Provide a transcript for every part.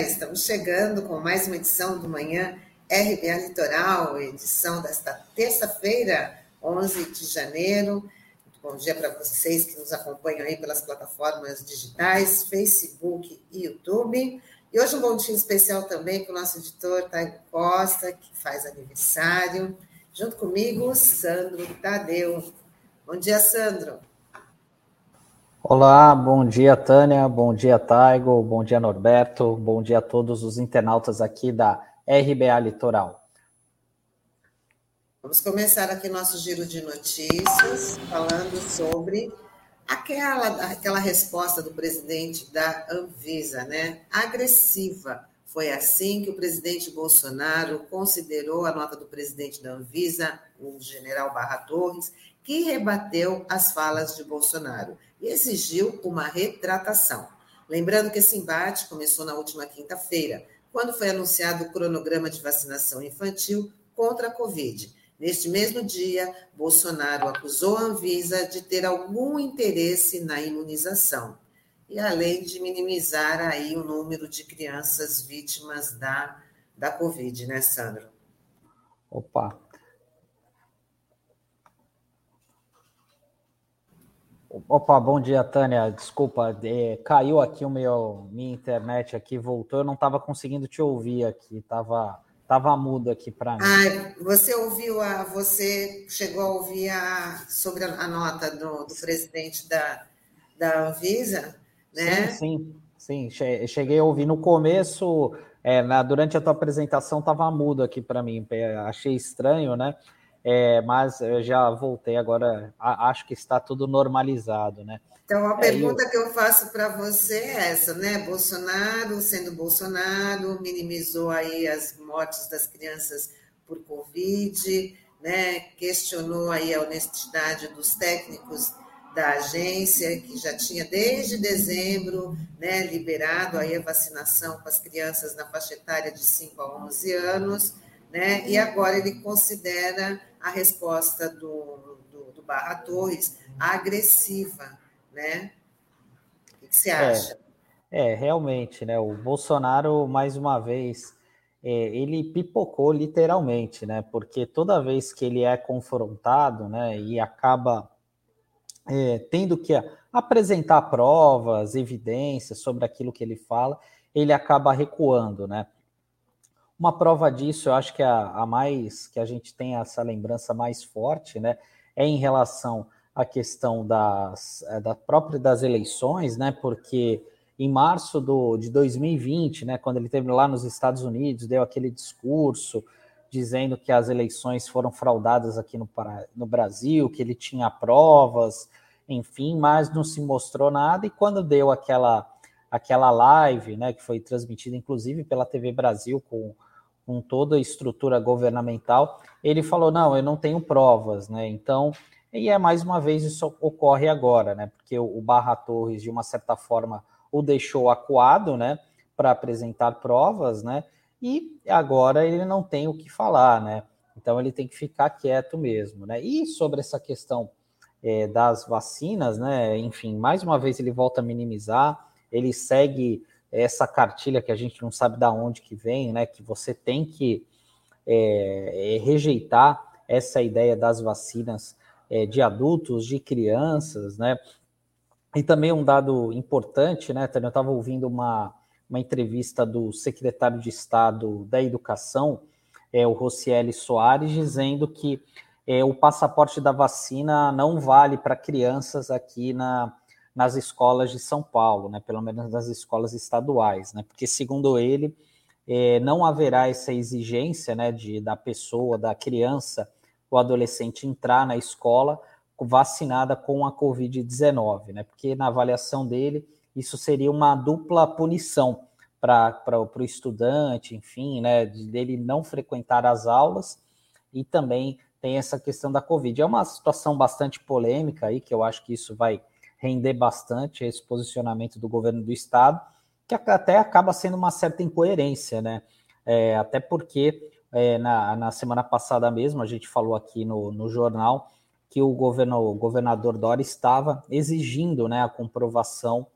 Estamos chegando com mais uma edição do Manhã RBA Litoral, edição desta terça-feira, 11 de janeiro. Bom dia para vocês que nos acompanham aí pelas plataformas digitais, Facebook e YouTube. E hoje um bom dia especial também para o nosso editor Taigo Costa, que faz aniversário. Junto comigo, Sandro Tadeu. Bom dia, Sandro. Olá, bom dia, Tânia, bom dia, Taigo, bom dia, Norberto, bom dia a todos os internautas aqui da RBA Litoral. Vamos começar aqui nosso giro de notícias, falando sobre aquela, aquela resposta do presidente da Anvisa, né? Agressiva. Foi assim que o presidente Bolsonaro considerou a nota do presidente da Anvisa, o general Barra Torres, que rebateu as falas de Bolsonaro e exigiu uma retratação. Lembrando que esse embate começou na última quinta-feira, quando foi anunciado o cronograma de vacinação infantil contra a Covid. Neste mesmo dia, Bolsonaro acusou a Anvisa de ter algum interesse na imunização, e além de minimizar aí o número de crianças vítimas da, da Covid, né, Sandro? Opa, Opa, bom dia, Tânia. Desculpa, é, caiu aqui o meu minha internet aqui, voltou. Eu não estava conseguindo te ouvir aqui, tava tava mudo aqui para mim. Ah, você ouviu a você chegou a ouvir a sobre a, a nota do, do, presidente da da Anvisa, né? Sim, sim, sim. Cheguei a ouvir no começo, é, na, durante a tua apresentação estava mudo aqui para mim. Achei estranho, né? É, mas eu já voltei agora, acho que está tudo normalizado, né? Então, a pergunta é, eu... que eu faço para você é essa, né? Bolsonaro, sendo Bolsonaro, minimizou aí as mortes das crianças por Covid, né? Questionou aí a honestidade dos técnicos da agência, que já tinha desde dezembro, né, liberado aí a vacinação com as crianças na faixa etária de 5 a 11 anos, né? E agora ele considera a resposta do, do, do Barra Torres agressiva, né? O que você acha? É, é, realmente, né? O Bolsonaro, mais uma vez, é, ele pipocou literalmente, né? Porque toda vez que ele é confrontado, né, e acaba é, tendo que apresentar provas, evidências sobre aquilo que ele fala, ele acaba recuando, né? Uma prova disso, eu acho que a, a mais que a gente tem essa lembrança mais forte, né, é em relação à questão das é, da própria das eleições, né, porque em março do, de 2020, né, quando ele esteve lá nos Estados Unidos, deu aquele discurso dizendo que as eleições foram fraudadas aqui no, no Brasil, que ele tinha provas, enfim, mas não se mostrou nada. E quando deu aquela aquela live, né, que foi transmitida inclusive pela TV Brasil com com toda a estrutura governamental, ele falou: não, eu não tenho provas, né? Então, e é mais uma vez isso ocorre agora, né? Porque o Barra Torres, de uma certa forma, o deixou acuado, né? Para apresentar provas, né? E agora ele não tem o que falar, né? Então ele tem que ficar quieto mesmo, né? E sobre essa questão é, das vacinas, né? Enfim, mais uma vez ele volta a minimizar, ele segue essa cartilha que a gente não sabe da onde que vem, né? Que você tem que é, é, rejeitar essa ideia das vacinas é, de adultos, de crianças, né? E também um dado importante, né, Eu estava ouvindo uma, uma entrevista do secretário de Estado da Educação, é, o Rocieli Soares, dizendo que é, o passaporte da vacina não vale para crianças aqui na, nas escolas de São Paulo, né, pelo menos nas escolas estaduais, né, porque segundo ele é, não haverá essa exigência, né, de da pessoa, da criança ou adolescente entrar na escola vacinada com a Covid-19, né, porque na avaliação dele isso seria uma dupla punição para o estudante, enfim, né, dele não frequentar as aulas e também tem essa questão da Covid. É uma situação bastante polêmica aí, que eu acho que isso vai render bastante esse posicionamento do governo do estado, que até acaba sendo uma certa incoerência, né? É, até porque é, na, na, semana passada mesmo, a gente falou aqui no, no jornal que o, governo, o governador Dória estava exigindo né, a comprovação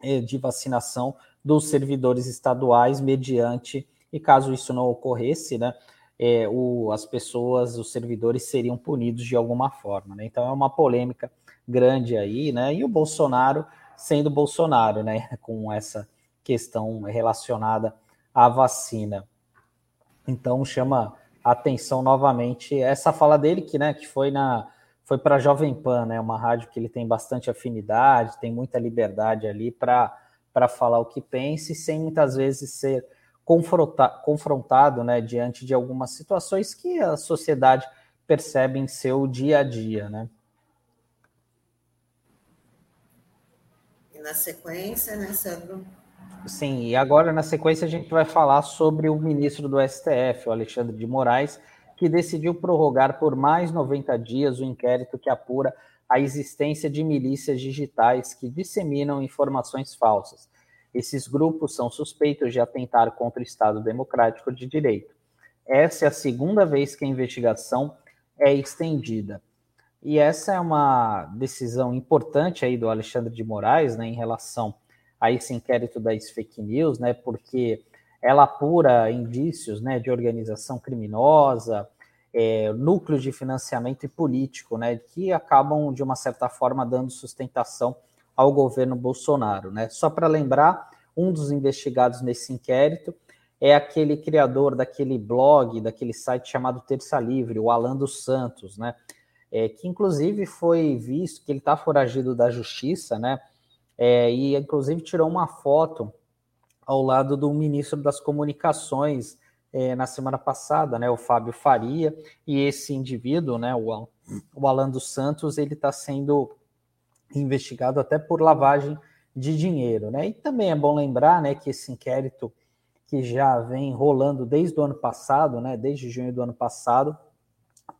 é, de vacinação dos servidores estaduais mediante, e caso isso não ocorresse, né, é, o, as pessoas, os servidores seriam punidos de alguma forma. Né? Então é uma polêmica grande aí, né? E o Bolsonaro sendo Bolsonaro, né? Com essa questão relacionada à vacina. Então chama atenção novamente essa fala dele que, né, que foi na foi para a Jovem Pan, né, uma rádio que ele tem bastante afinidade, tem muita liberdade ali para para falar o que pensa e sem muitas vezes ser confronta, confrontado, né, diante de algumas situações que a sociedade percebe em seu dia a dia, né? Na sequência, né, Sandro? Sim, e agora na sequência a gente vai falar sobre o ministro do STF, o Alexandre de Moraes, que decidiu prorrogar por mais 90 dias o inquérito que apura a existência de milícias digitais que disseminam informações falsas. Esses grupos são suspeitos de atentar contra o Estado Democrático de Direito. Essa é a segunda vez que a investigação é estendida. E essa é uma decisão importante aí do Alexandre de Moraes, né, em relação a esse inquérito das fake news, né, porque ela apura indícios, né, de organização criminosa, é, núcleos de financiamento e político, né, que acabam de uma certa forma dando sustentação ao governo Bolsonaro, né. Só para lembrar, um dos investigados nesse inquérito é aquele criador daquele blog, daquele site chamado Terça Livre, o Alan dos Santos, né, é, que inclusive foi visto que ele está foragido da justiça, né, é, e inclusive tirou uma foto ao lado do ministro das Comunicações é, na semana passada, né, o Fábio Faria, e esse indivíduo, né, o, o Alan dos Santos, ele está sendo investigado até por lavagem de dinheiro, né? E também é bom lembrar, né, que esse inquérito que já vem rolando desde o ano passado, né, desde junho do ano passado,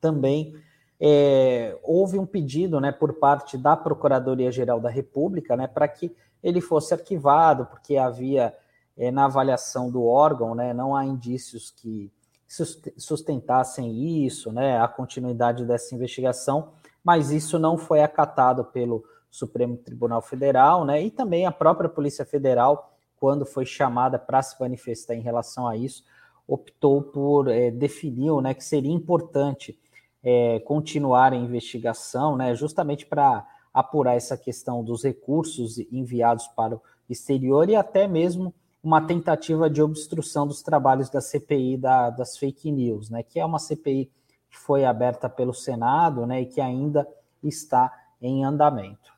também é, houve um pedido, né, por parte da Procuradoria Geral da República, né, para que ele fosse arquivado, porque havia é, na avaliação do órgão, né, não há indícios que sustentassem isso, né, a continuidade dessa investigação, mas isso não foi acatado pelo Supremo Tribunal Federal, né, e também a própria Polícia Federal, quando foi chamada para se manifestar em relação a isso, optou por é, né, que seria importante é, continuar a investigação, né, justamente para apurar essa questão dos recursos enviados para o exterior e até mesmo uma tentativa de obstrução dos trabalhos da CPI da, das fake news, né, que é uma CPI que foi aberta pelo Senado né, e que ainda está em andamento.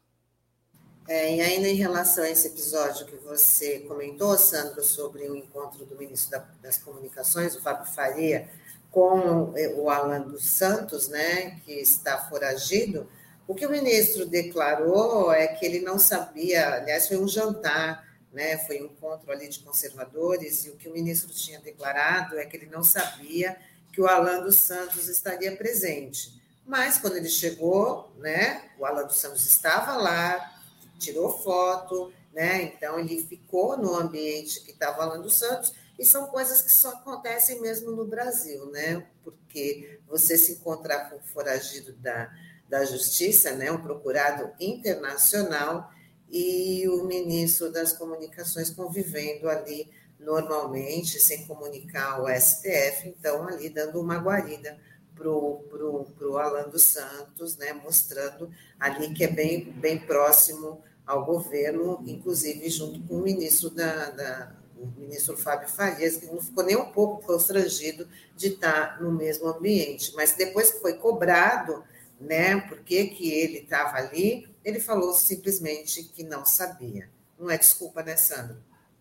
É, e ainda em relação a esse episódio que você comentou, Sandro, sobre o encontro do ministro da, das Comunicações, o Fábio Faria, com o Alan dos Santos, né, que está foragido, o que o ministro declarou é que ele não sabia, aliás, foi um jantar né? Foi um encontro ali de conservadores e o que o ministro tinha declarado é que ele não sabia que o Alan dos Santos estaria presente. Mas quando ele chegou, né, o Alan dos Santos estava lá, tirou foto, né? Então ele ficou no ambiente que estava o Alan dos Santos e são coisas que só acontecem mesmo no Brasil, né? Porque você se encontrar com um foragido da, da justiça, né, um procurado internacional, e o ministro das Comunicações convivendo ali normalmente, sem comunicar o STF, então ali dando uma guarida para o pro, pro Alan dos Santos, né, mostrando ali que é bem, bem próximo ao governo, inclusive junto com o ministro da, da o ministro Fábio Farias, que não ficou nem um pouco constrangido de estar no mesmo ambiente, mas depois que foi cobrado, né, por que, que ele estava ali, ele falou simplesmente que não sabia. Não é desculpa, né, Sandro?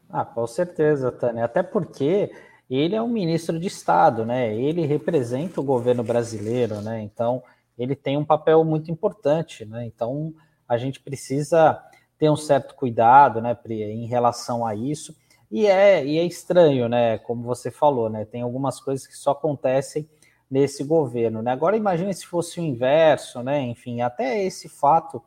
Ah, com certeza, Tânia. Até porque ele é um ministro de Estado, né? Ele representa o governo brasileiro, né? Então, ele tem um papel muito importante, né? Então, a gente precisa ter um certo cuidado, né, em relação a isso. E é, e é estranho, né? Como você falou, né? Tem algumas coisas que só acontecem nesse governo, né? Agora imagine se fosse o inverso, né? Enfim, até esse fato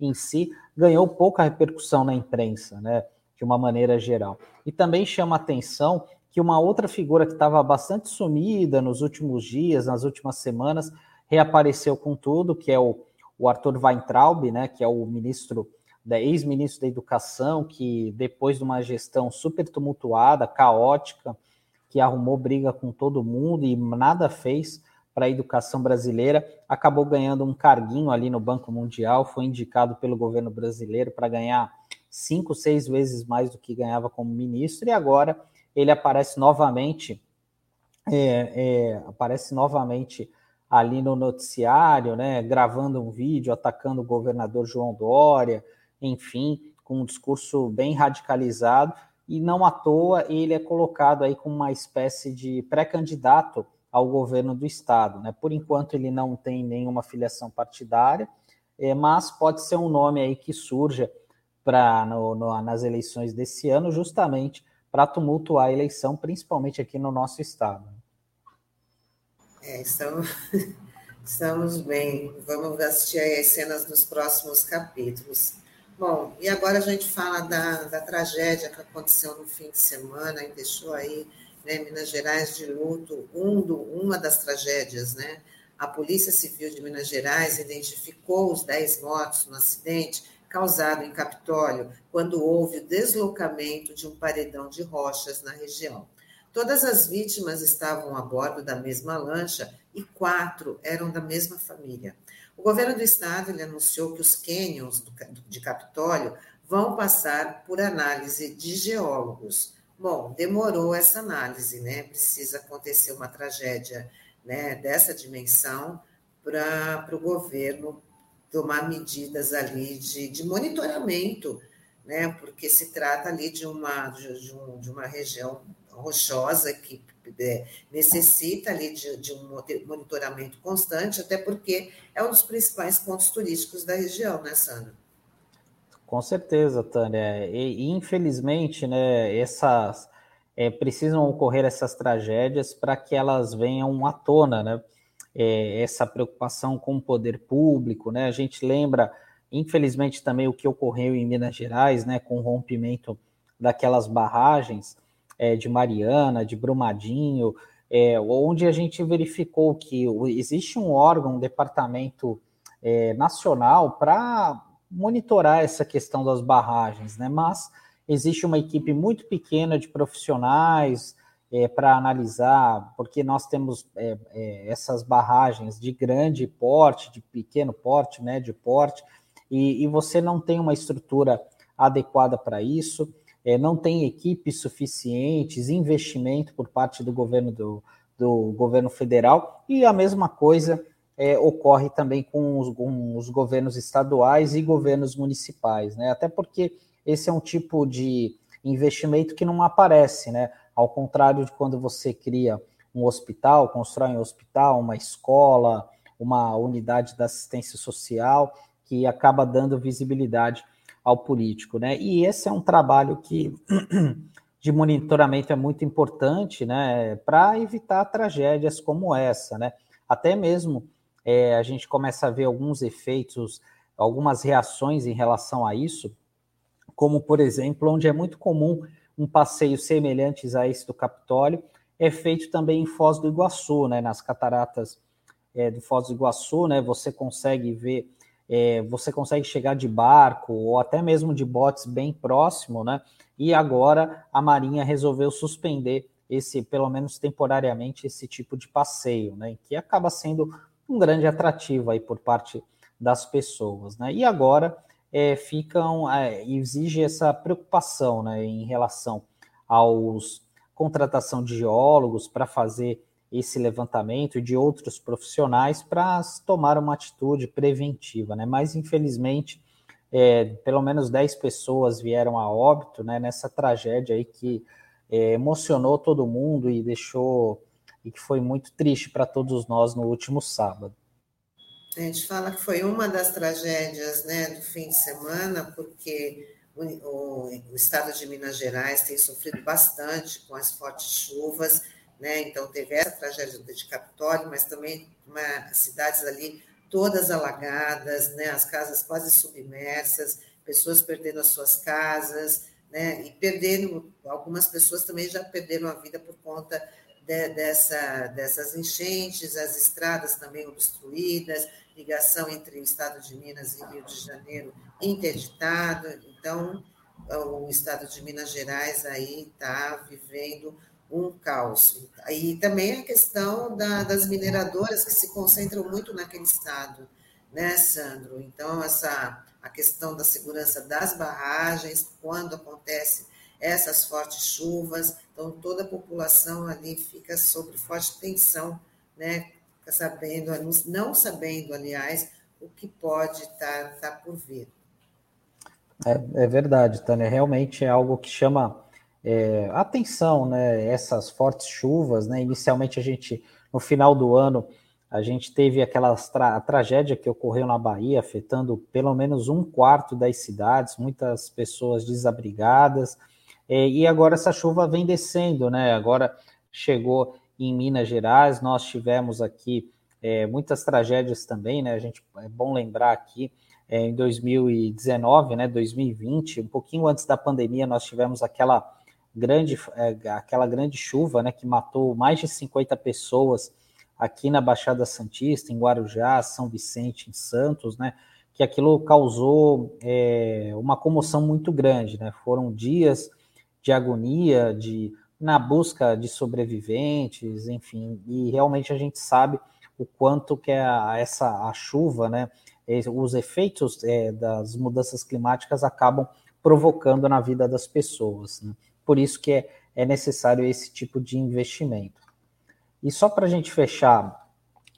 em si ganhou pouca repercussão na imprensa, né, de uma maneira geral. E também chama atenção que uma outra figura que estava bastante sumida nos últimos dias, nas últimas semanas, reapareceu com tudo, que é o, o Arthur Weintraub, né, que é o ministro da ex-ministro da Educação, que depois de uma gestão super tumultuada, caótica, que arrumou briga com todo mundo e nada fez para a educação brasileira, acabou ganhando um carguinho ali no Banco Mundial, foi indicado pelo governo brasileiro para ganhar cinco, seis vezes mais do que ganhava como ministro, e agora ele aparece novamente, é, é, aparece novamente ali no noticiário, né, gravando um vídeo atacando o governador João Dória, enfim, com um discurso bem radicalizado, e não à toa ele é colocado aí como uma espécie de pré-candidato ao governo do estado. Né? Por enquanto ele não tem nenhuma filiação partidária, é, mas pode ser um nome aí que surja para nas eleições desse ano, justamente para tumultuar a eleição, principalmente aqui no nosso estado. É, estamos, estamos bem. Vamos assistir as cenas dos próximos capítulos. Bom, e agora a gente fala da, da tragédia que aconteceu no fim de semana e deixou aí né, Minas Gerais de luto, um do, uma das tragédias, né? A Polícia Civil de Minas Gerais identificou os 10 mortos no acidente causado em Capitólio, quando houve o deslocamento de um paredão de rochas na região. Todas as vítimas estavam a bordo da mesma lancha e quatro eram da mesma família. O governo do estado ele anunciou que os cânions de Capitólio vão passar por análise de geólogos. Bom, demorou essa análise, né? Precisa acontecer uma tragédia né, dessa dimensão para o governo tomar medidas ali de, de monitoramento, né? Porque se trata ali de uma, de, um, de uma região rochosa que é, necessita ali de, de, um monitoramento constante, até porque é um dos principais pontos turísticos da região, né, Sandra? Com certeza, Tânia. E, infelizmente, né, essas é, precisam ocorrer essas tragédias para que elas venham à tona, né? É, essa preocupação com o poder público, né? A gente lembra, infelizmente, também o que ocorreu em Minas Gerais, né, com o rompimento daquelas barragens é, de Mariana, de Brumadinho, é, onde a gente verificou que existe um órgão, um departamento é, nacional para monitorar essa questão das barragens, né? Mas existe uma equipe muito pequena de profissionais é, para analisar, porque nós temos é, é, essas barragens de grande porte, de pequeno porte, médio porte, e, e você não tem uma estrutura adequada para isso, é, não tem equipes suficientes, investimento por parte do governo do, do governo federal, e a mesma coisa é, ocorre também com os, com os, governos estaduais e governos municipais, né? Até porque esse é um tipo de investimento que não aparece, né? Ao contrário de quando você cria um hospital, constrói um hospital, uma escola, uma unidade da assistência social, que acaba dando visibilidade ao político, né? E esse é um trabalho que de monitoramento é muito importante, né? Para evitar tragédias como essa, né? Até mesmo é, a gente começa a ver alguns efeitos, algumas reações em relação a isso, como, por exemplo, onde é muito comum um passeio semelhantes a esse do Capitólio, é feito também em Foz do Iguaçu, né, nas cataratas é, do Foz do Iguaçu, né, você consegue ver, é, você consegue chegar de barco ou até mesmo de botes bem próximo, né, e agora a Marinha resolveu suspender esse, pelo menos temporariamente, esse tipo de passeio, né, que acaba sendo um grande atrativo aí por parte das pessoas, né? E agora é, ficam é, exige essa preocupação, né, em relação aos contratação de geólogos para fazer esse levantamento e de outros profissionais para tomar uma atitude preventiva, né? Mas infelizmente é, pelo menos 10 pessoas vieram a óbito né, nessa tragédia aí que é, emocionou todo mundo e deixou e que foi muito triste para todos nós no último sábado. A gente fala que foi uma das tragédias né, do fim de semana, porque o, o, o, estado de Minas Gerais tem sofrido bastante com as fortes chuvas, né? Então teve essa tragédia de Capitólio, mas também uma, cidades ali todas alagadas, né? As casas quase submersas, pessoas perdendo as suas casas, né? E perdendo, algumas pessoas também já perderam a vida por conta de, dessa, dessas enchentes, as estradas também obstruídas, ligação entre o estado de Minas e Rio de Janeiro interditado. Então, o estado de Minas Gerais aí está vivendo um caos. E também a questão da, das mineradoras que se concentram muito naquele estado, né, Sandro? Então, essa a questão da segurança das barragens, quando acontece essas fortes chuvas, então toda a população ali fica sob forte tensão, né? Sabendo, não sabendo, aliás, o que pode estar tá, tá por vir. É, é, verdade, Tânia. Realmente é algo que chama é, atenção, né? Essas fortes chuvas, né? Inicialmente a gente, no final do ano, a gente teve aquela tra tragédia que ocorreu na Bahia, afetando pelo menos um quarto das cidades, muitas pessoas desabrigadas. É, e agora essa chuva vem descendo, né? Agora chegou em Minas Gerais, nós tivemos aqui é, muitas tragédias também, né? A gente é bom lembrar aqui é, em 2019, né? 2020, um pouquinho antes da pandemia, nós tivemos aquela grande, é, aquela grande chuva, né? Que matou mais de 50 pessoas aqui na Baixada Santista, em Guarujá, São Vicente, em Santos, né? Que aquilo causou é, uma comoção muito grande, né? Foram dias de agonia, de na busca de sobreviventes, enfim, e realmente a gente sabe o quanto que a, essa a chuva, né? Os efeitos é, das mudanças climáticas acabam provocando na vida das pessoas. Né? Por isso que é, é necessário esse tipo de investimento. E só para a gente fechar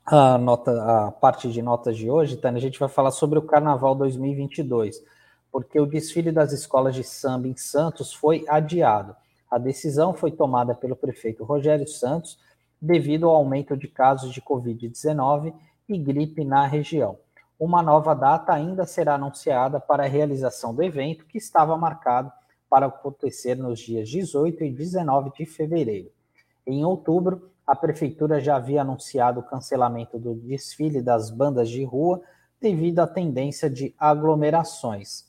a, nota, a parte de notas de hoje, Tânia, a gente vai falar sobre o Carnaval 2022, porque o desfile das escolas de samba em Santos foi adiado. A decisão foi tomada pelo prefeito Rogério Santos devido ao aumento de casos de Covid-19 e gripe na região. Uma nova data ainda será anunciada para a realização do evento, que estava marcado para acontecer nos dias 18 e 19 de fevereiro. Em outubro, a prefeitura já havia anunciado o cancelamento do desfile das bandas de rua devido à tendência de aglomerações.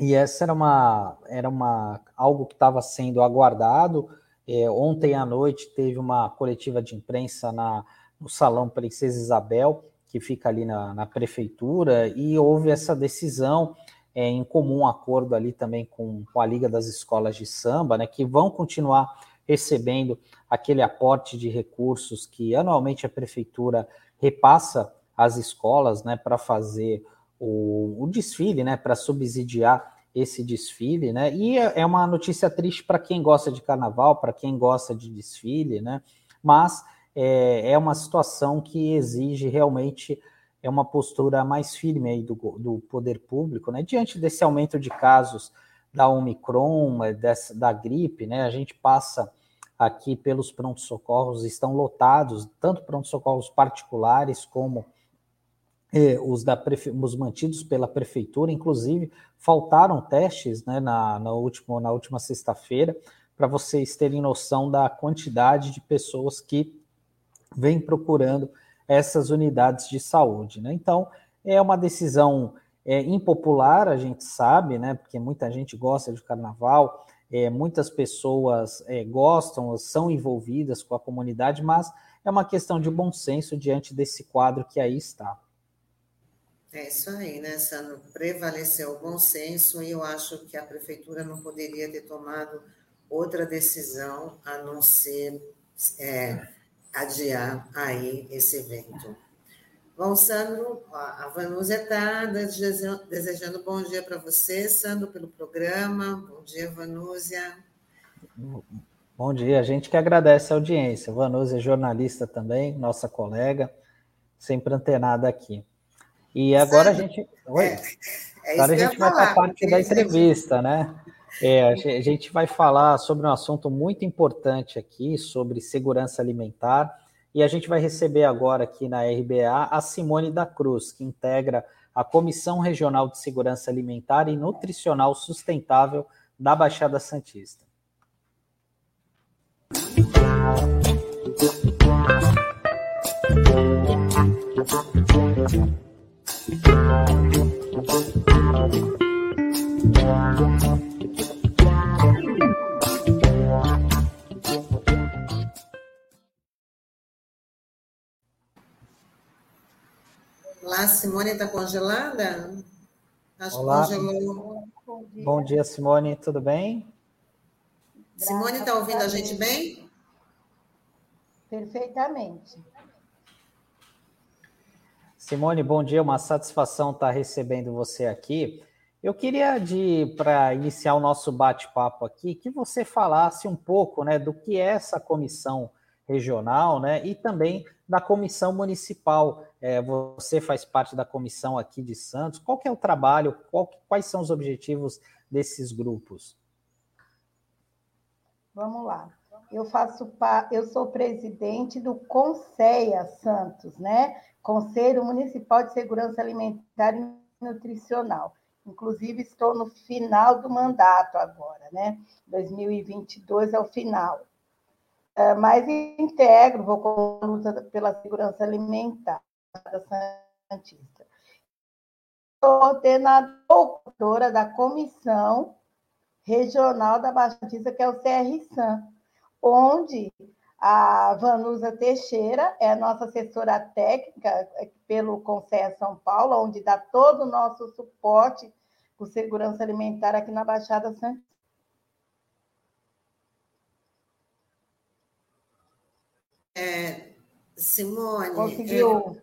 E essa era uma era uma algo que estava sendo aguardado. É, ontem à noite teve uma coletiva de imprensa na, no Salão Princesa Isabel, que fica ali na, na prefeitura, e houve essa decisão é, em comum acordo ali também com, com a Liga das Escolas de Samba, né, que vão continuar recebendo aquele aporte de recursos que anualmente a prefeitura repassa às escolas, né, para fazer o, o, desfile, né, para subsidiar esse desfile, né, e é, é uma notícia triste para quem gosta de carnaval, para quem gosta de desfile, né, mas é, é uma situação que exige realmente é uma postura mais firme aí do, do poder público, né, diante desse aumento de casos da Omicron, dessa, da gripe, né? A gente passa aqui pelos prontos-socorros, estão lotados, tanto prontos-socorros particulares como eh, os, da os mantidos pela prefeitura, inclusive faltaram testes né, na, na, última, na última sexta-feira, para vocês terem noção da quantidade de pessoas que vêm procurando essas unidades de saúde. Né? Então, é uma decisão é, impopular, a gente sabe, né? Porque muita gente gosta de carnaval, é, muitas pessoas é, gostam, são envolvidas com a comunidade, mas é uma questão de bom senso diante desse quadro que aí está. É isso aí, né, Sandro? Prevaleceu o bom senso e eu acho que a prefeitura não poderia ter tomado outra decisão a não ser é, adiar aí esse evento. Bom, Sandro, a Vanúzia está desejando bom dia para você, Sandro, pelo programa. Bom dia, Vanúzia. Bom dia, a gente que agradece a audiência. Vanúzia é jornalista também, nossa colega, sempre antenada aqui. E agora Sandro, a gente. Oi. É, é agora a gente vai para a parte da entrevista, né? É, a gente vai falar sobre um assunto muito importante aqui, sobre segurança alimentar e a gente vai receber agora aqui na RBA a Simone da Cruz, que integra a Comissão Regional de Segurança Alimentar e Nutricional Sustentável da Baixada Santista. Olá, Simone está congelada? Acho Olá. que congelou. Bom dia. Simone, tudo bem? Simone está ouvindo a gente bem? Perfeitamente. Simone, bom dia, uma satisfação estar recebendo você aqui. Eu queria, para iniciar o nosso bate-papo aqui, que você falasse um pouco né, do que é essa comissão regional né, e também da comissão municipal. É, você faz parte da comissão aqui de Santos. Qual é o trabalho, qual, quais são os objetivos desses grupos? Vamos lá. Eu faço eu sou presidente do Conceia Santos, né? Conselho Municipal de Segurança Alimentar e Nutricional. Inclusive, estou no final do mandato agora, né? 2022 é o final. É, mas integro, vou com a luta pela segurança alimentar da Santista. Sou coordenadora da Comissão Regional da Baixa Santista, que é o CRSAM, onde a Vanusa Teixeira é a nossa assessora técnica é, pelo Conselho São Paulo, onde dá todo o nosso suporte por segurança alimentar aqui na Baixada Santista. É, Simone. Conseguiu.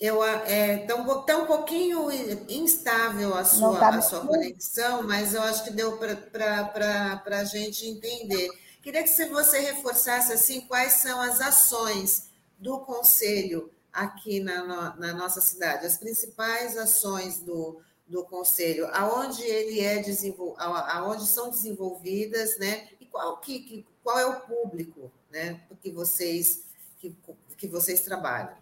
Eu, é, tá, um, tá um pouquinho instável a sua, tá a sua conexão, mas eu acho que deu para a gente entender. Queria que você reforçasse assim quais são as ações do Conselho aqui na, na nossa cidade, as principais ações do, do Conselho, aonde ele é desenvol... aonde são desenvolvidas, né? E qual, que, que, qual é o público né, que, vocês, que, que vocês trabalham?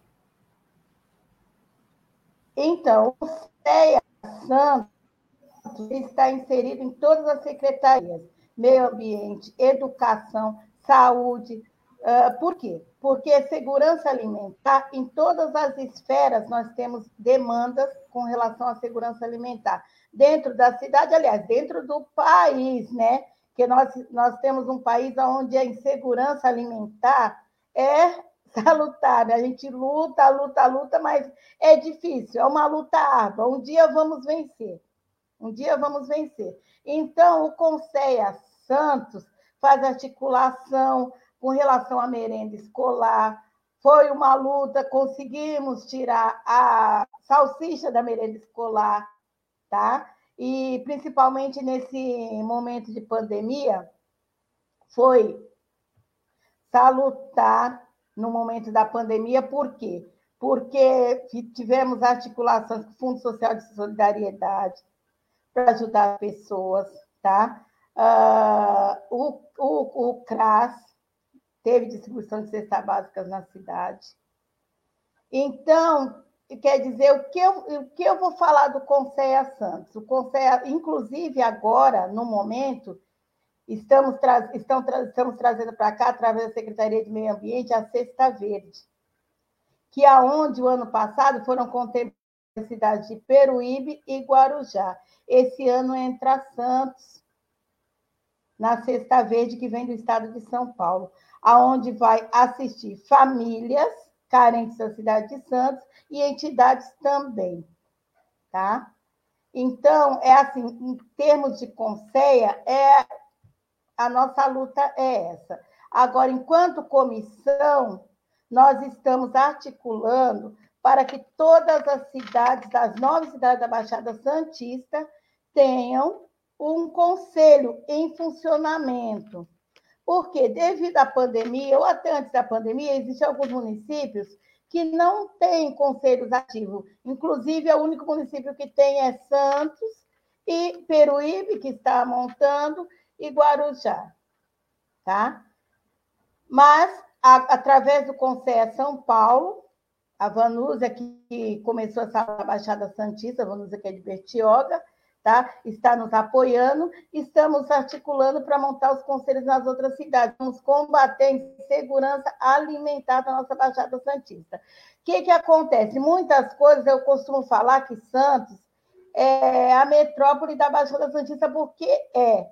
Então, o CEA Santos está inserido em todas as secretarias meio ambiente, educação, saúde. Uh, por quê? Porque segurança alimentar, em todas as esferas, nós temos demandas com relação à segurança alimentar. Dentro da cidade, aliás, dentro do país, né? Que nós, nós temos um país onde a insegurança alimentar é salutar. Né? A gente luta, luta, luta, mas é difícil, é uma luta árdua. Um dia vamos vencer. Um dia vamos vencer. Então, o Conceia Santos faz articulação com relação à merenda escolar. Foi uma luta, conseguimos tirar a salsicha da merenda escolar, tá? E principalmente nesse momento de pandemia, foi salutar no momento da pandemia, por quê? Porque tivemos articulações com o Fundo Social de Solidariedade para ajudar as pessoas, tá? Uh, o, o, o CRAS teve distribuição de cestas básicas na cidade. Então, quer dizer, o que eu, o que eu vou falar do Conceia Santos? O Conceia, inclusive agora, no momento, estamos, tra estão tra estamos trazendo para cá, através da Secretaria de Meio Ambiente, a Cesta Verde, que aonde o ano passado foram contempladas as cidades de Peruíbe e Guarujá. Esse ano entra Santos, na Cesta Verde, que vem do estado de São Paulo, aonde vai assistir famílias carentes da cidade de Santos e entidades também, tá? Então, é assim, em termos de conceia, é a nossa luta é essa. Agora, enquanto comissão, nós estamos articulando para que todas as cidades, das nove cidades da Baixada Santista, tenham um conselho em funcionamento. Porque, devido à pandemia, ou até antes da pandemia, existem alguns municípios que não têm conselhos ativos. Inclusive, o único município que tem é Santos e Peruíbe, que está montando, e Guarujá. Tá? Mas, a, através do Conselho São Paulo, a Vanusa, que começou essa Baixada Santista, a Vanusa que é de Bertioga, tá? está nos apoiando. Estamos articulando para montar os conselhos nas outras cidades. Vamos combater a insegurança alimentar da nossa Baixada Santista. O que, que acontece? Muitas coisas eu costumo falar que Santos é a metrópole da Baixada Santista, porque é.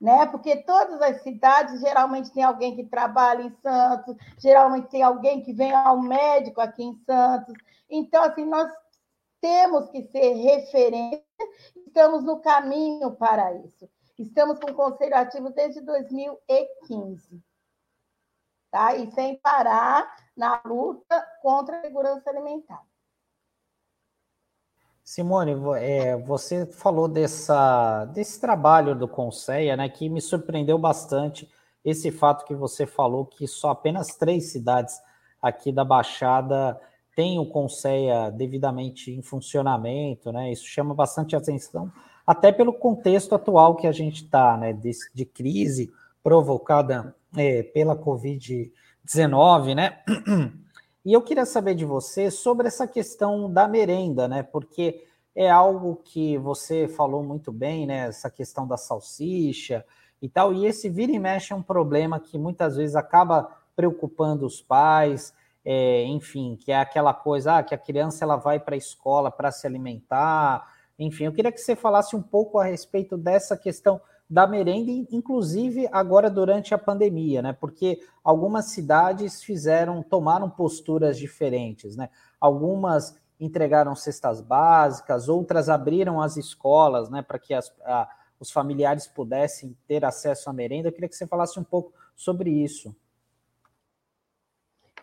né? Porque todas as cidades geralmente tem alguém que trabalha em Santos, geralmente tem alguém que vem ao médico aqui em Santos. Então, assim, nós temos que ser referência, estamos no caminho para isso. Estamos com o Conselho Ativo desde 2015, tá? E sem parar na luta contra a segurança alimentar. Simone, é, você falou dessa, desse trabalho do Conceia, né, que me surpreendeu bastante esse fato que você falou que só apenas três cidades aqui da Baixada têm o Conceia devidamente em funcionamento, né? Isso chama bastante atenção, até pelo contexto atual que a gente está, né, de, de, crise provocada é, pela Covid-19, né? E eu queria saber de você sobre essa questão da merenda, né? Porque é algo que você falou muito bem, né? Essa questão da salsicha e tal. E esse vira e mexe é um problema que muitas vezes acaba preocupando os pais, é, enfim, que é aquela coisa ah, que a criança ela vai para a escola para se alimentar. Enfim, eu queria que você falasse um pouco a respeito dessa questão da merenda, inclusive agora durante a pandemia, né? Porque algumas cidades fizeram, tomaram posturas diferentes, né? Algumas entregaram cestas básicas, outras abriram as escolas, né, para que as, a, os familiares pudessem ter acesso à merenda. Eu queria que você falasse um pouco sobre isso.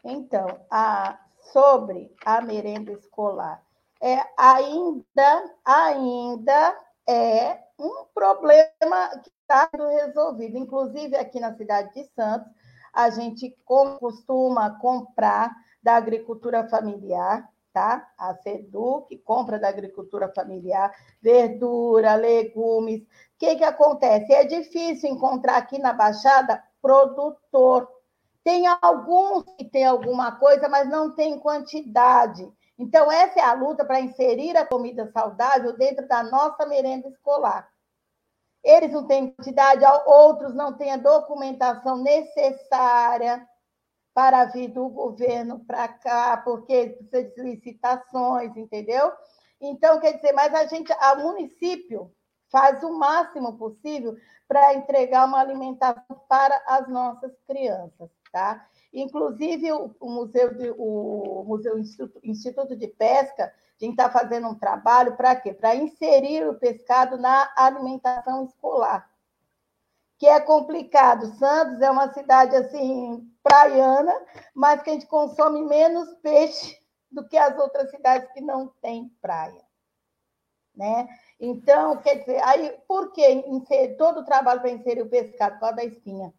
Então, a, sobre a merenda escolar, é ainda, ainda é um problema que está sendo resolvido. Inclusive, aqui na cidade de Santos, a gente costuma comprar da agricultura familiar, tá? A SEDUC compra da agricultura familiar, verdura, legumes. O que, que acontece? É difícil encontrar aqui na Baixada produtor. Tem alguns que tem alguma coisa, mas não tem quantidade. Então, essa é a luta para inserir a comida saudável dentro da nossa merenda escolar. Eles não têm quantidade, outros não têm a documentação necessária para vir do governo para cá, porque precisa de licitações, entendeu? Então, quer dizer, mas a gente, a município faz o máximo possível para entregar uma alimentação para as nossas crianças, tá? Inclusive, o, Museu, de, o Museu Instituto, de Pesca, a gente está fazendo um trabalho para quê? Para inserir o pescado na alimentação escolar, que é complicado. Santos é uma cidade assim praiana, mas que a gente consome menos peixe do que as outras cidades que não têm praia, né? Então, quer dizer, aí por que todo o trabalho para inserir o pescado por causa da espinha?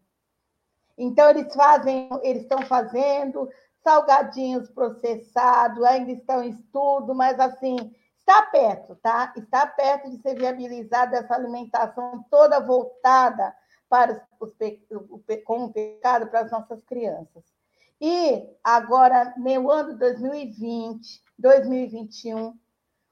Então, eles fazem, eles estão fazendo salgadinhos processados, ainda estão em estudo, mas assim, está perto, tá? Está perto de ser viabilizada essa alimentação toda voltada para os, com o pecado para as nossas crianças. E agora, no ano 2020, 2021,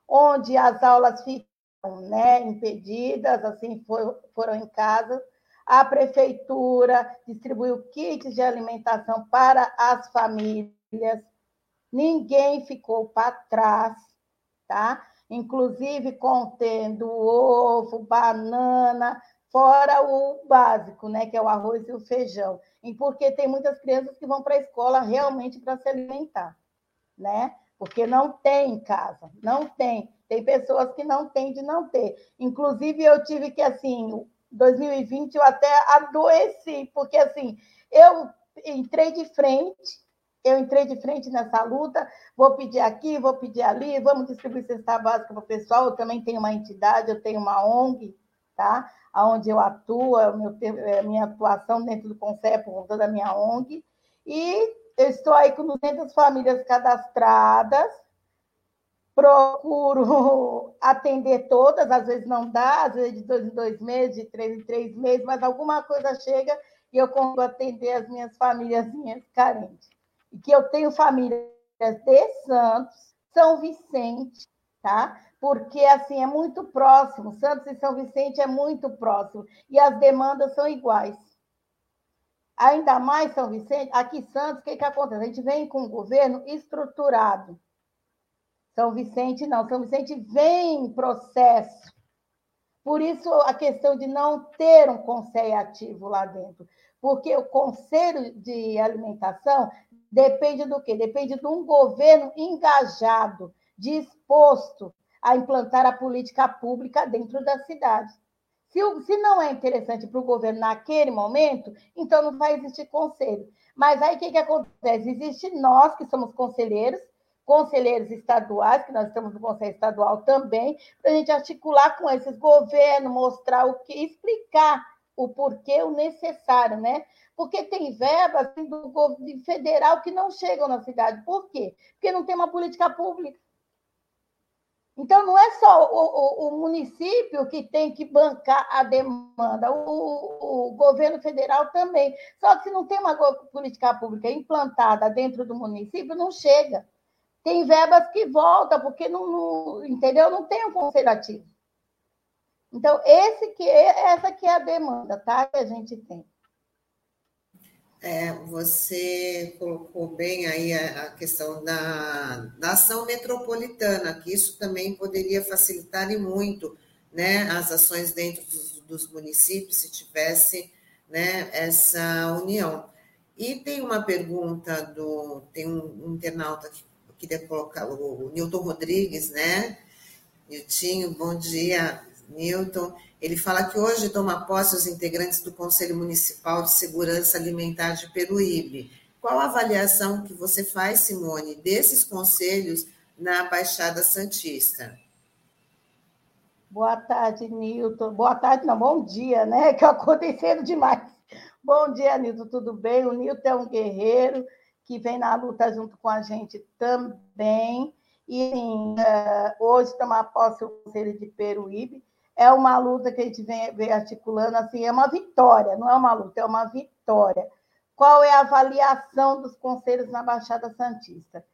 onde as aulas ficam né, impedidas, assim, for, foram em casa, a prefeitura distribuiu kits de alimentação para as famílias, ninguém ficou para trás, tá? Inclusive contendo ovo, banana, fora o básico, né, que é o arroz e o feijão. E porque tem muitas crianças que vão para a escola realmente para se alimentar, né? Porque não tem em casa, não tem. Tem pessoas que não têm de não ter. Inclusive, eu tive que, assim, 2020 eu até adoeci, porque assim, eu entrei de frente, eu entrei de frente nessa luta, vou pedir aqui, vou pedir ali, vamos distribuir cesta básica para o pessoal, eu também tenho uma entidade, eu tenho uma ONG, tá? Onde eu atuo, é é a minha atuação dentro do CONCEP, por conta da minha ONG, e eu estou aí com 200 famílias cadastradas, procuro atender todas, às vezes não dá, às vezes de dois em dois meses, de três em três meses, mas alguma coisa chega e eu consigo atender as minhas famílias carentes. E que eu tenho famílias de Santos, São Vicente, tá? Porque assim é muito próximo, Santos e São Vicente é muito próximo e as demandas são iguais. Ainda mais São Vicente, aqui Santos, o que, que acontece? A gente vem com um governo estruturado são Vicente não, São Vicente vem em processo, Por isso, a questão de não ter um conselho ativo lá dentro. Porque o conselho de alimentação depende do quê? Depende de um governo engajado, disposto a implantar a política pública dentro da cidade. Se, se não é interessante para o governo naquele momento, então não vai existir conselho. Mas aí o que, que acontece? Existe nós, que somos conselheiros, conselheiros estaduais, que nós estamos no Conselho Estadual também, para a gente articular com esses governos, mostrar o que, explicar o porquê, o necessário, né? Porque tem verbas assim, do governo federal que não chegam na cidade. Por quê? Porque não tem uma política pública. Então, não é só o, o, o município que tem que bancar a demanda, o, o, governo federal também. Só que se não tem uma política pública implantada dentro do município, não chega. Tem verbas que voltam, porque não, não entendeu? Não tem um conselho ativo. Então, esse que essa que é a demanda, tá? Que a gente tem. É, você colocou bem aí a, a questão da, da, ação metropolitana, que isso também poderia facilitar e muito né, as ações dentro dos, dos municípios, se tivesse né, essa união. E tem uma pergunta do. Tem um internauta que queria colocar, o, Newton Rodrigues, né? Niltinho, bom dia, Newton. Ele fala que hoje toma posse os integrantes do Conselho Municipal de Segurança Alimentar de Peruíbe. Qual a avaliação que você faz, Simone, desses conselhos na Baixada Santista? Boa tarde, Nilton. Boa tarde, não, bom dia, né? Que acontecendo demais. Bom dia, Nilton, tudo bem? O Nilton é um guerreiro que vem na luta junto com a gente também. E assim, hoje tomar posse o Conselho de Peruíbe é uma luta que a gente vem, vem articulando, assim, é uma vitória, não é uma luta, é uma vitória. Qual é a avaliação dos conselhos na Baixada Santista?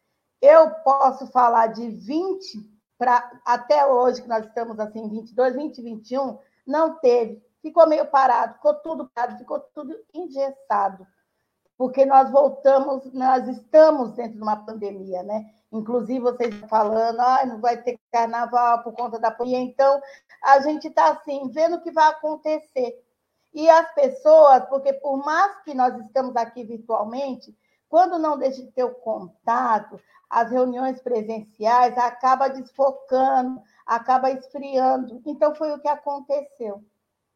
Eu posso falar de 20 para até hoje, que nós estamos assim, 22, 20, 21, não teve. Ficou meio parado, ficou tudo parado, ficou tudo engessado porque nós voltamos, nós estamos dentro de uma pandemia, né? Inclusive, vocês falando, ah, não vai ter carnaval por conta da pandemia. Então, a gente está assim, vendo o que vai acontecer. E as pessoas, porque por mais que nós estamos aqui virtualmente, quando não deixa de ter o contato, as reuniões presenciais acaba desfocando, acaba esfriando. Então, foi o que aconteceu.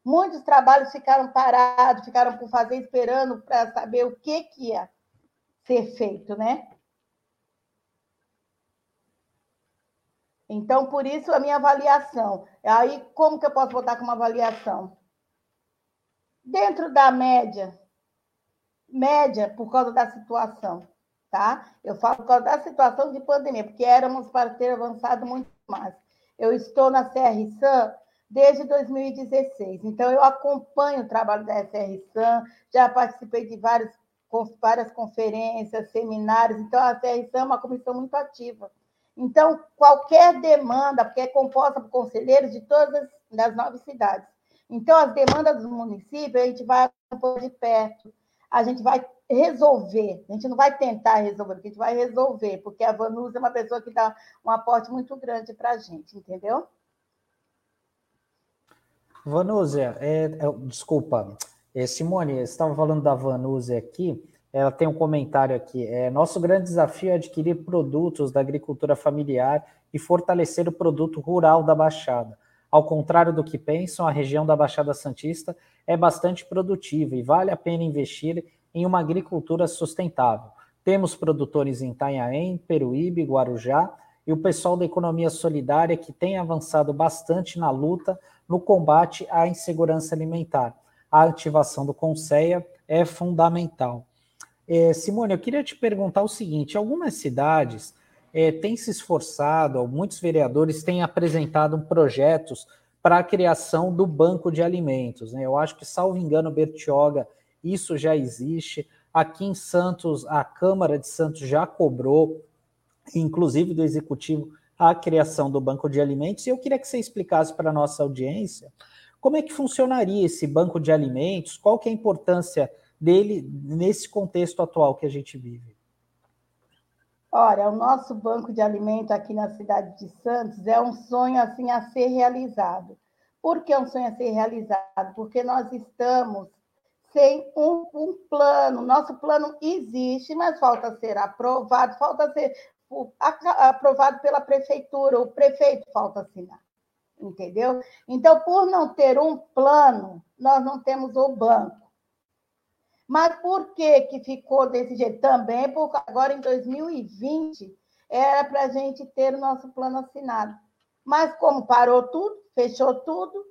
Muitos trabalhos ficaram parados, ficaram por fazer, esperando para saber o que, que ia ser feito, né? Então, por isso, a minha avaliação. Aí, como que eu posso botar como avaliação? Dentro da média, média por causa da situação, tá? Eu falo por causa da situação de pandemia, porque éramos para ter avançado muito mais. Eu estou na CRSAM desde 2016. Então, eu acompanho o trabalho da SRSAM, já participei de várias, várias conferências, seminários, então a SRSAM é uma comissão muito ativa. Então, qualquer demanda, porque é composta por conselheiros de todas as nove cidades. Então, as demandas do município, a gente vai acompanhar de perto, a gente vai resolver, a gente não vai tentar resolver, a gente vai resolver, porque a Vanusa é uma pessoa que dá um aporte muito grande para a gente, entendeu? Vanúzia, é, é, desculpa, é, Simone, estava falando da Vanúzia aqui, ela tem um comentário aqui. É, nosso grande desafio é adquirir produtos da agricultura familiar e fortalecer o produto rural da Baixada. Ao contrário do que pensam, a região da Baixada Santista é bastante produtiva e vale a pena investir em uma agricultura sustentável. Temos produtores em Itanhaém, Peruíbe, Guarujá e o pessoal da economia solidária que tem avançado bastante na luta no combate à insegurança alimentar. A ativação do Conceia é fundamental. É, Simone, eu queria te perguntar o seguinte: algumas cidades é, têm se esforçado, muitos vereadores têm apresentado projetos para a criação do banco de alimentos. Né? Eu acho que, salvo engano, Bertioga, isso já existe. Aqui em Santos, a Câmara de Santos já cobrou, inclusive do Executivo, a criação do banco de alimentos. E eu queria que você explicasse para a nossa audiência como é que funcionaria esse banco de alimentos, qual que é a importância dele nesse contexto atual que a gente vive. Olha, o nosso banco de alimentos aqui na cidade de Santos é um sonho assim a ser realizado, Por que um sonho a ser realizado? Porque nós estamos sem um, um, plano. Nosso plano existe, mas falta ser aprovado, falta ser aprovado pela prefeitura, o prefeito falta assinar. Entendeu? Então, por não ter um plano, nós não temos o banco. Mas por que, que ficou desse jeito? Também porque agora, em 2020, era para a gente ter o nosso plano assinado. Mas como parou tudo, fechou tudo,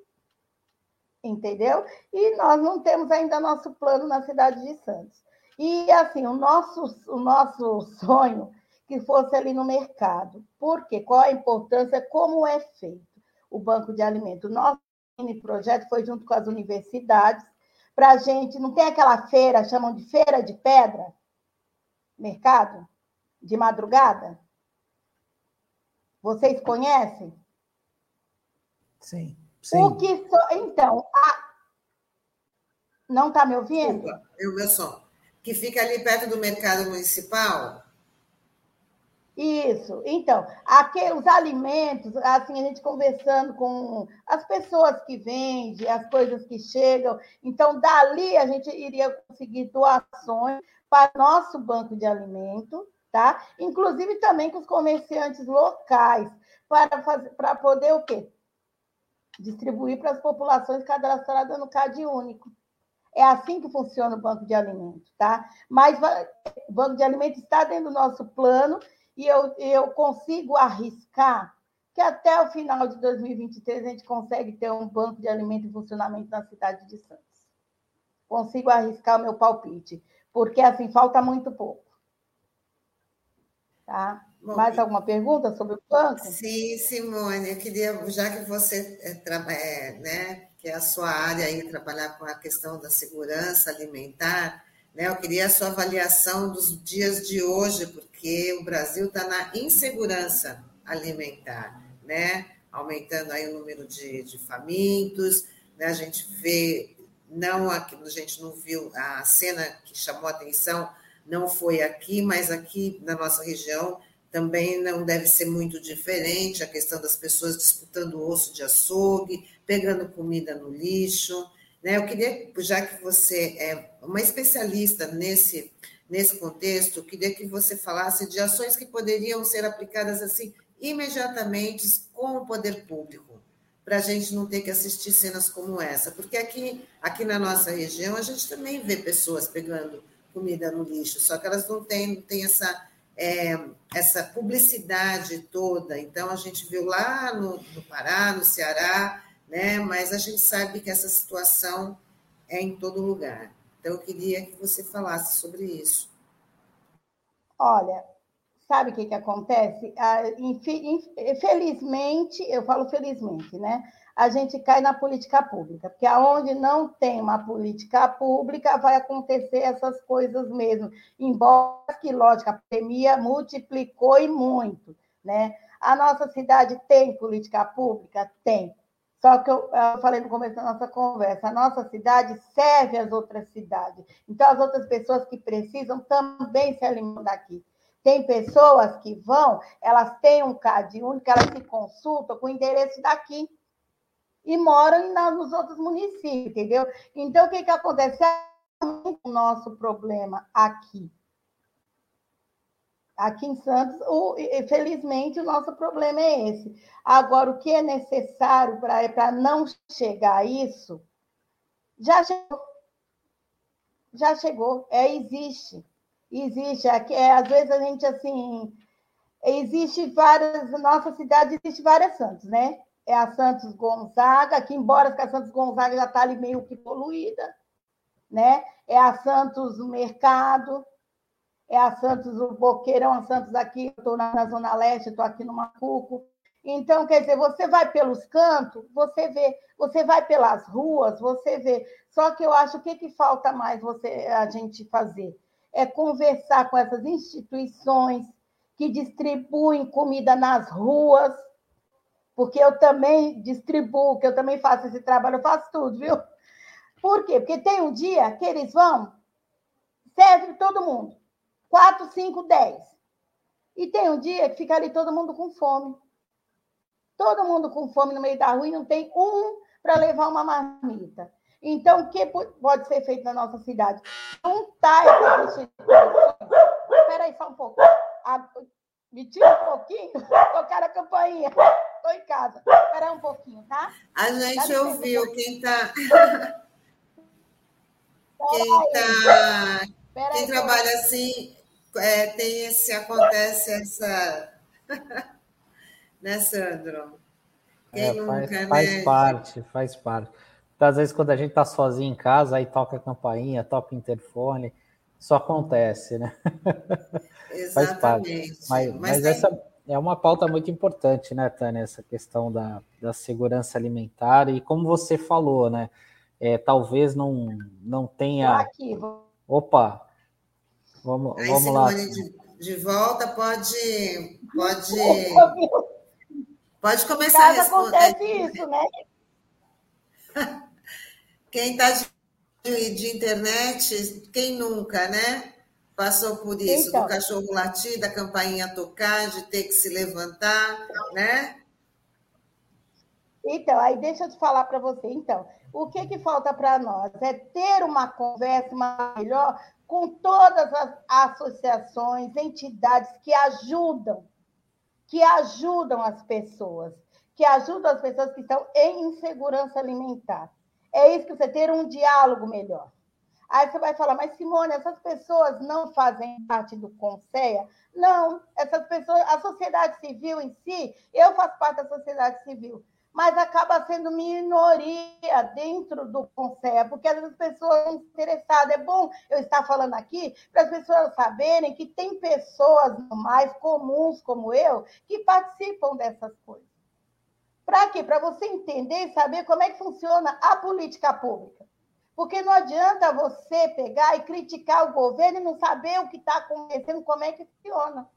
entendeu? E nós não temos ainda nosso plano na cidade de Santos. E assim, o nosso, o nosso sonho que fosse ali no mercado. Por quê? Qual a importância? Como é feito o banco de alimentos? O nosso projeto foi junto com as universidades para a gente. Não tem aquela feira, chamam de feira de pedra? Mercado? De madrugada? Vocês conhecem? Sim. sim. O que so... Então, a... não está me ouvindo? Eu meu som. Que fica ali perto do mercado municipal? Isso. Então, aqueles alimentos, assim, a gente conversando com as pessoas que vendem, as coisas que chegam. Então, dali a gente iria conseguir doações para nosso banco de alimento, tá? Inclusive também com os comerciantes locais, para, fazer, para poder o quê? Distribuir para as populações cadastradas no CAD único. É assim que funciona o banco de alimentos, tá? Mas o banco de alimentos está dentro do nosso plano e eu, eu consigo arriscar que até o final de 2023 a gente consegue ter um banco de alimento em funcionamento na cidade de Santos. Consigo arriscar o meu palpite, porque assim falta muito pouco. Tá? Bom, Mais alguma pergunta sobre o banco? Sim, Simone, eu queria, já que você é, é, né, que é a sua área aí, trabalhar com a questão da segurança alimentar, né, eu queria a sua avaliação dos dias de hoje, porque o Brasil está na insegurança alimentar, né? Aumentando aí o número de, de famintos, né? A gente vê, não aqui, a gente não viu a cena que chamou atenção, não foi aqui, mas aqui na nossa região também não deve ser muito diferente a questão das pessoas disputando osso de açougue, pegando comida no lixo. Né? Eu queria, já que você é uma especialista nesse nesse contexto, eu queria que você falasse de ações que poderiam ser aplicadas assim imediatamente com o poder público, para a gente não ter que assistir cenas como essa, porque aqui, aqui na nossa região a gente também vê pessoas pegando comida no lixo, só que elas não têm, não têm essa, é, essa publicidade toda. Então a gente viu lá no, no Pará, no Ceará, né? mas a gente sabe que essa situação é em todo lugar. Então, eu queria que você falasse sobre isso. Olha, sabe o que, que acontece? Infelizmente, eu falo felizmente, né? A gente cai na política pública, porque aonde não tem uma política pública vai acontecer essas coisas mesmo. Embora que, lógico, a pandemia multiplicou e muito, né? A nossa cidade tem política pública? Tem. Só que eu, eu, falei no começo da nossa conversa, a nossa cidade serve as outras cidades. Então, as outras pessoas que precisam também se alimentam daqui. Tem pessoas que vão, elas têm um CAD único, elas se consultam com o endereço daqui e moram nos outros municípios, entendeu? Então, o que, que acontece? É o nosso problema aqui aqui em Santos, o, felizmente, o nosso problema é esse. Agora, o que é necessário para não chegar a isso, já chegou. Já chegou, é, existe. Existe. É, é, às vezes a gente, assim, existe várias, nossa cidade existe várias Santos, né? É a Santos Gonzaga, que embora a Santos Gonzaga já está ali meio que poluída, né? É a Santos Mercado, é a Santos, o Boqueirão, a Santos aqui, estou na, na, Zona Leste, estou aqui no Macuco. Então, quer dizer, você vai pelos cantos, você vê, você vai pelas ruas, você vê. Só que eu acho que que falta mais você a gente fazer é conversar com essas instituições que distribuem comida nas ruas, porque eu também distribuo, que eu também faço esse trabalho, eu faço tudo, viu? Por quê? Porque tem um dia que eles vão, serve todo mundo. 4, 5, 10. E tem um dia que fica ali todo mundo com fome. todo mundo com fome no meio da rua e não tem um para levar uma marmita. Então, o que pode ser feito na nossa cidade? Juntar essas instituições. Espera aí só um pouco. Me tira um pouquinho, tocar a campainha. Estou em casa. Espera um pouquinho, tá? A gente ouviu. Quem está. Quem, tá... Quem aí, trabalha assim, é, tem esse, acontece essa. né, Sandro? Quem é, nunca, faz, né? faz parte, faz parte. Então, às vezes, quando a gente está sozinho em casa, aí toca a campainha, toca o interfone, isso acontece, né? Exatamente. Mas, mas, mas tem... essa é uma pauta muito importante, né, Tânia? Essa questão da, da segurança alimentar e como você falou, né? É, talvez não, não tenha. Aqui, vou... Opa! Vamos, Aí, vamos lá. De, de volta, pode. Pode, pode começar a responder. acontece isso, né? Quem está de, de, internet, quem nunca, né? Passou por isso, então, do cachorro latir, da campainha tocar, de ter que se levantar, né? Então, aí deixa eu te falar para você. Então, o que, que falta para nós? É ter uma conversa melhor com todas as associações, entidades que ajudam, que ajudam as pessoas, que ajudam as pessoas que estão em insegurança alimentar. É isso que você ter um diálogo melhor. Aí você vai falar, mas Simone, essas pessoas não fazem parte do Conceia? Não, essas pessoas, a sociedade civil em si, eu faço parte da sociedade civil, mas acaba sendo minoria dentro do Conceia, porque as pessoas estão interessadas. É bom eu estar falando aqui para as pessoas saberem que tem pessoas mais comuns como eu que participam dessas coisas. Para quê? Para você entender e saber como é que funciona a política pública. Porque não adianta você pegar e criticar o governo e não saber o que está acontecendo, como é que funciona.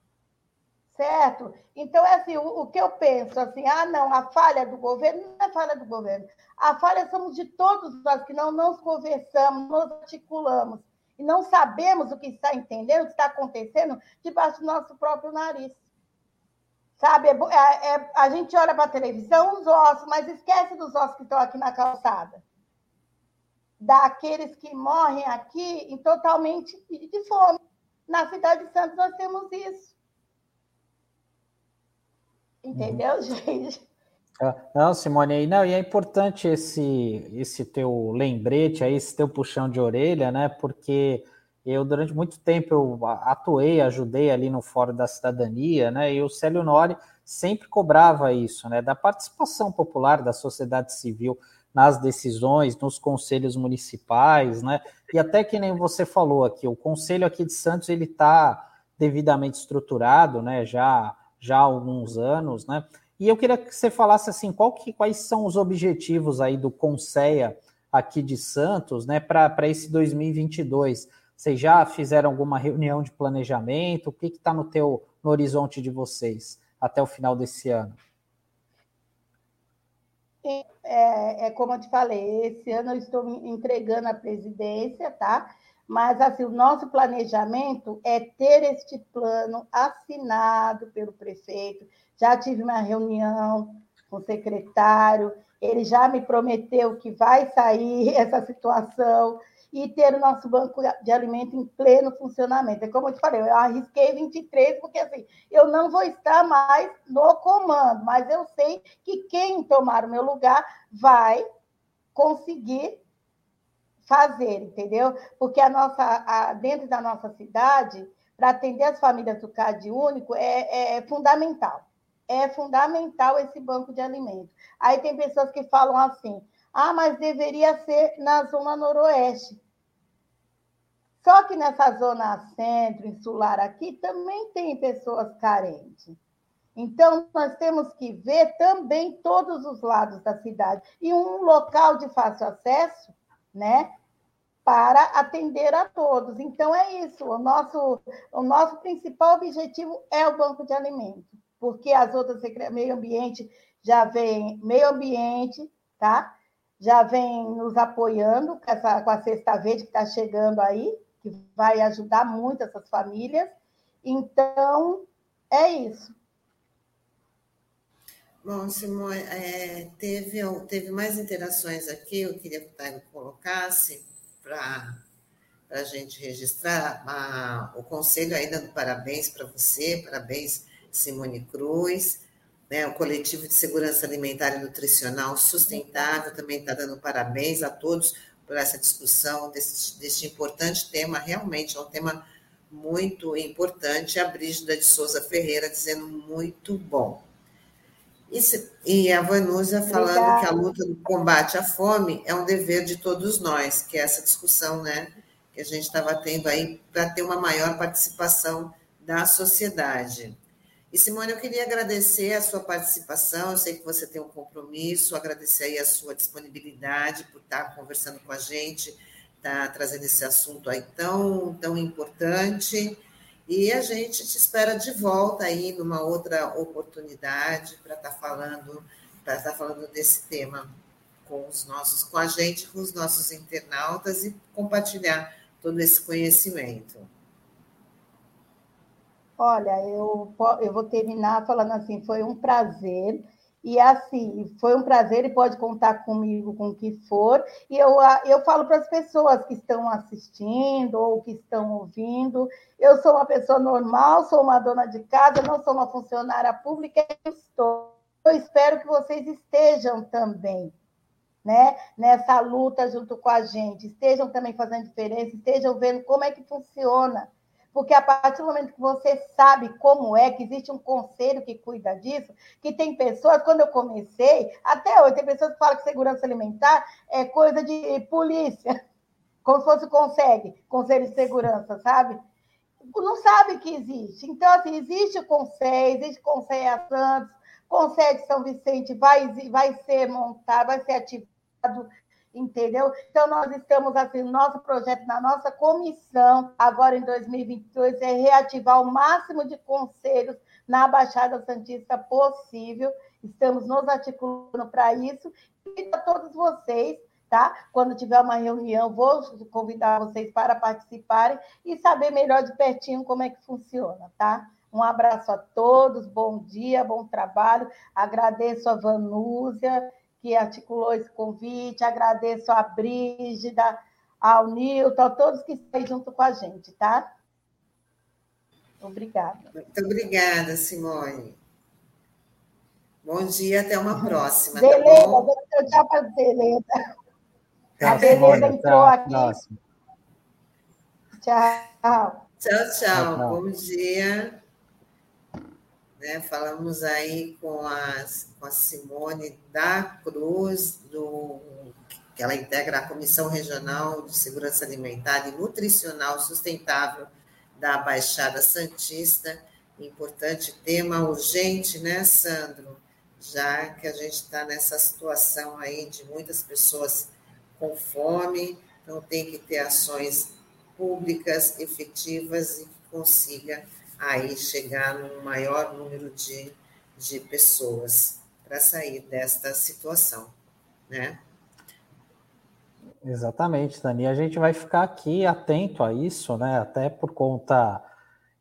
Certo? Então, é assim, o, o, que eu penso, assim, ah, não, a falha do governo não é falha do governo. A falha somos de todos nós que não nos conversamos, nos articulamos e não sabemos o que está entendendo, o que está acontecendo debaixo do nosso próprio nariz. Sabe, é, é, é, a gente olha para a televisão, os ossos, mas esquece dos ossos que estão aqui na calçada. Daqueles que morrem aqui em totalmente de fome. Na cidade de Santos nós temos isso. Entendeu, uhum. gente? Ah, não, Simone, não, e é importante esse, esse teu lembrete aí, esse teu puxão de orelha, né? Porque eu, durante muito tempo, eu atuei, ajudei ali no Fórum da Cidadania, né? E o Célio Nori sempre cobrava isso, né? Da participação popular da sociedade civil nas decisões, nos conselhos municipais, né? E até que nem você falou aqui, o conselho aqui de Santos ele está devidamente estruturado, né? Já já há alguns anos, né? E eu queria que você falasse assim, que, quais são os objetivos aí do Conceia aqui de Santos, né? Para esse 2022 vocês já fizeram alguma reunião de planejamento? O que está no teu no horizonte de vocês até o final desse ano? É, é, como eu te falei, esse ano eu estou entregando a presidência, tá? Mas assim, o nosso planejamento é ter este plano assinado pelo prefeito. Já tive uma reunião com o secretário, ele já me prometeu que vai sair essa situação e ter o nosso banco de alimento em pleno funcionamento. É como eu te falei, eu arrisquei 23, porque assim, eu não vou estar mais no comando, mas eu sei que quem tomar o meu lugar vai conseguir fazer, entendeu? Porque a nossa, a, dentro da nossa cidade, para atender as famílias do CAD único, é, é fundamental. É fundamental esse banco de alimento. Aí tem pessoas que falam assim: ah, mas deveria ser na zona noroeste. Só que nessa zona centro, insular aqui, também tem pessoas carentes. Então, nós temos que ver também todos os lados da cidade. E um local de fácil acesso, né? Para atender a todos. Então, é isso. O nosso, o nosso principal objetivo é o banco de alimentos, porque as outras, meio ambiente, já vem, meio ambiente, tá? já vem nos apoiando com, essa, com a Cesta Verde que está chegando aí, que vai ajudar muito essas famílias. Então, é isso. Bom, Simone, é, teve, teve mais interações aqui, eu queria que o Taigo colocasse para a gente registrar. A, o conselho aí dando parabéns para você, parabéns, Simone Cruz. Né, o Coletivo de Segurança Alimentar e Nutricional Sustentável também está dando parabéns a todos por essa discussão desse, deste importante tema. Realmente é um tema muito importante. A Brígida de Souza Ferreira dizendo muito bom. E, e a Vanusa falando Obrigada. que a luta do combate à fome é um dever de todos nós, que é essa discussão né, que a gente estava tendo aí para ter uma maior participação da sociedade. E, Simone, eu queria agradecer a sua participação, eu sei que você tem um compromisso, agradecer aí a sua disponibilidade por estar conversando com a gente, estar tá trazendo esse assunto aí tão, tão importante. E a gente te espera de volta aí numa outra oportunidade para estar tá falando, para estar tá falando desse tema com os nossos, com a gente, com os nossos internautas e compartilhar todo esse conhecimento. Olha, eu, eu vou terminar falando assim, foi um prazer e assim, foi um prazer e pode contar comigo com o que for. E eu, eu falo para as pessoas que estão assistindo ou que estão ouvindo: eu sou uma pessoa normal, sou uma dona de casa, não sou uma funcionária pública, estou. Eu espero que vocês estejam também. Né, nessa luta junto com a gente, estejam também fazendo diferença, estejam vendo como é que funciona porque a partir do momento que você sabe como é, que existe um conselho que cuida disso, que tem pessoas, quando eu comecei, até hoje, tem pessoas que falam que segurança alimentar é coisa de polícia, como se fosse consegue, conselho de segurança, sabe? Não sabe que existe. Então, assim, existe o conselho, existe o conselho a Santos, conselho de São Vicente vai, vai ser montado, vai ser ativado entendeu? Então, nós estamos, assim, nosso projeto na nossa comissão, agora em 2022, é reativar o máximo de conselhos na Baixada Santista possível. Estamos nos articulando para isso. E a todos vocês, tá? Quando tiver uma reunião, vou convidar vocês para participarem e saber melhor de pertinho como é que funciona, tá? Um abraço a todos, bom dia, bom trabalho. Agradeço a Vanúzia que articulou esse convite, agradeço a Brígida, ao Nilton, a todos que estão junto com a gente, tá? Obrigada. Muito obrigada, Simone. Bom dia, até uma próxima. Beleza, tá vou tchau para a Beleza. A Beleza entrou aqui. Tchau. Tchau, tchau. Bom dia. Né? Falamos aí com, as, com a Simone da Cruz, do, que ela integra a Comissão Regional de Segurança Alimentar e Nutricional Sustentável da Baixada Santista. Importante tema, urgente, né, Sandro? Já que a gente está nessa situação aí de muitas pessoas com fome, então tem que ter ações públicas efetivas e que consiga aí chegar num maior número de, de pessoas para sair desta situação, né? Exatamente, Dani. A gente vai ficar aqui atento a isso, né? Até por conta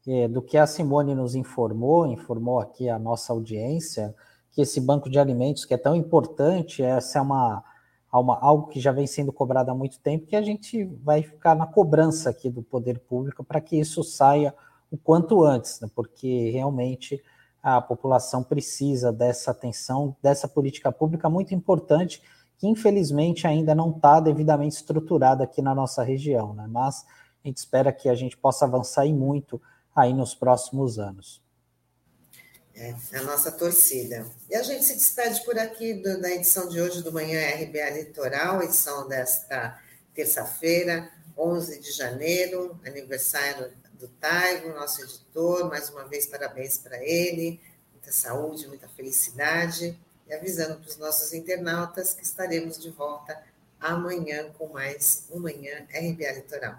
é, do que a Simone nos informou, informou aqui a nossa audiência, que esse banco de alimentos que é tão importante, essa é uma, uma algo que já vem sendo cobrado há muito tempo, que a gente vai ficar na cobrança aqui do poder público para que isso saia o quanto antes, né, porque realmente a população precisa dessa atenção, dessa política pública muito importante, que infelizmente ainda não está devidamente estruturada aqui na nossa região, né? mas a gente espera que a gente possa avançar e muito aí nos próximos anos. É, a nossa torcida. E a gente se despede por aqui do, da edição de hoje do Manhã RBA Litoral, edição desta terça-feira, 11 de janeiro, aniversário do Taigo, nosso editor. Mais uma vez, parabéns para ele. Muita saúde, muita felicidade. E avisando para os nossos internautas que estaremos de volta amanhã com mais um Manhã RBA Litoral.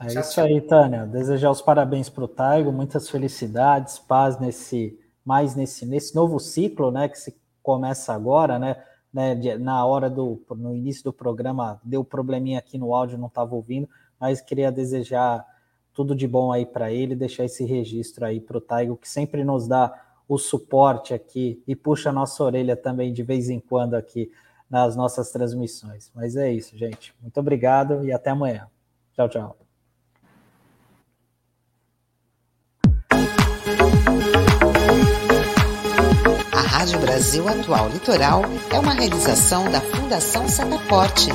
É tchau, isso tchau. aí, Tânia. Desejar os parabéns para o Taigo, muitas felicidades, paz nesse mais nesse, nesse novo ciclo, né, que se começa agora, né, né, na hora do no início do programa deu probleminha aqui no áudio, não estava ouvindo, mas queria desejar tudo de bom aí para ele, deixar esse registro aí para o Taigo, que sempre nos dá o suporte aqui e puxa a nossa orelha também de vez em quando aqui nas nossas transmissões. Mas é isso, gente. Muito obrigado e até amanhã. Tchau, tchau. A Rádio Brasil Atual Litoral é uma realização da Fundação Setaporte,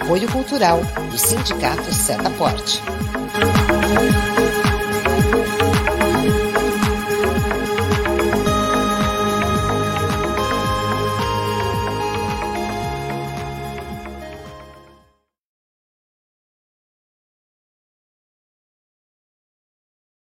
apoio cultural do Sindicato Setaporte.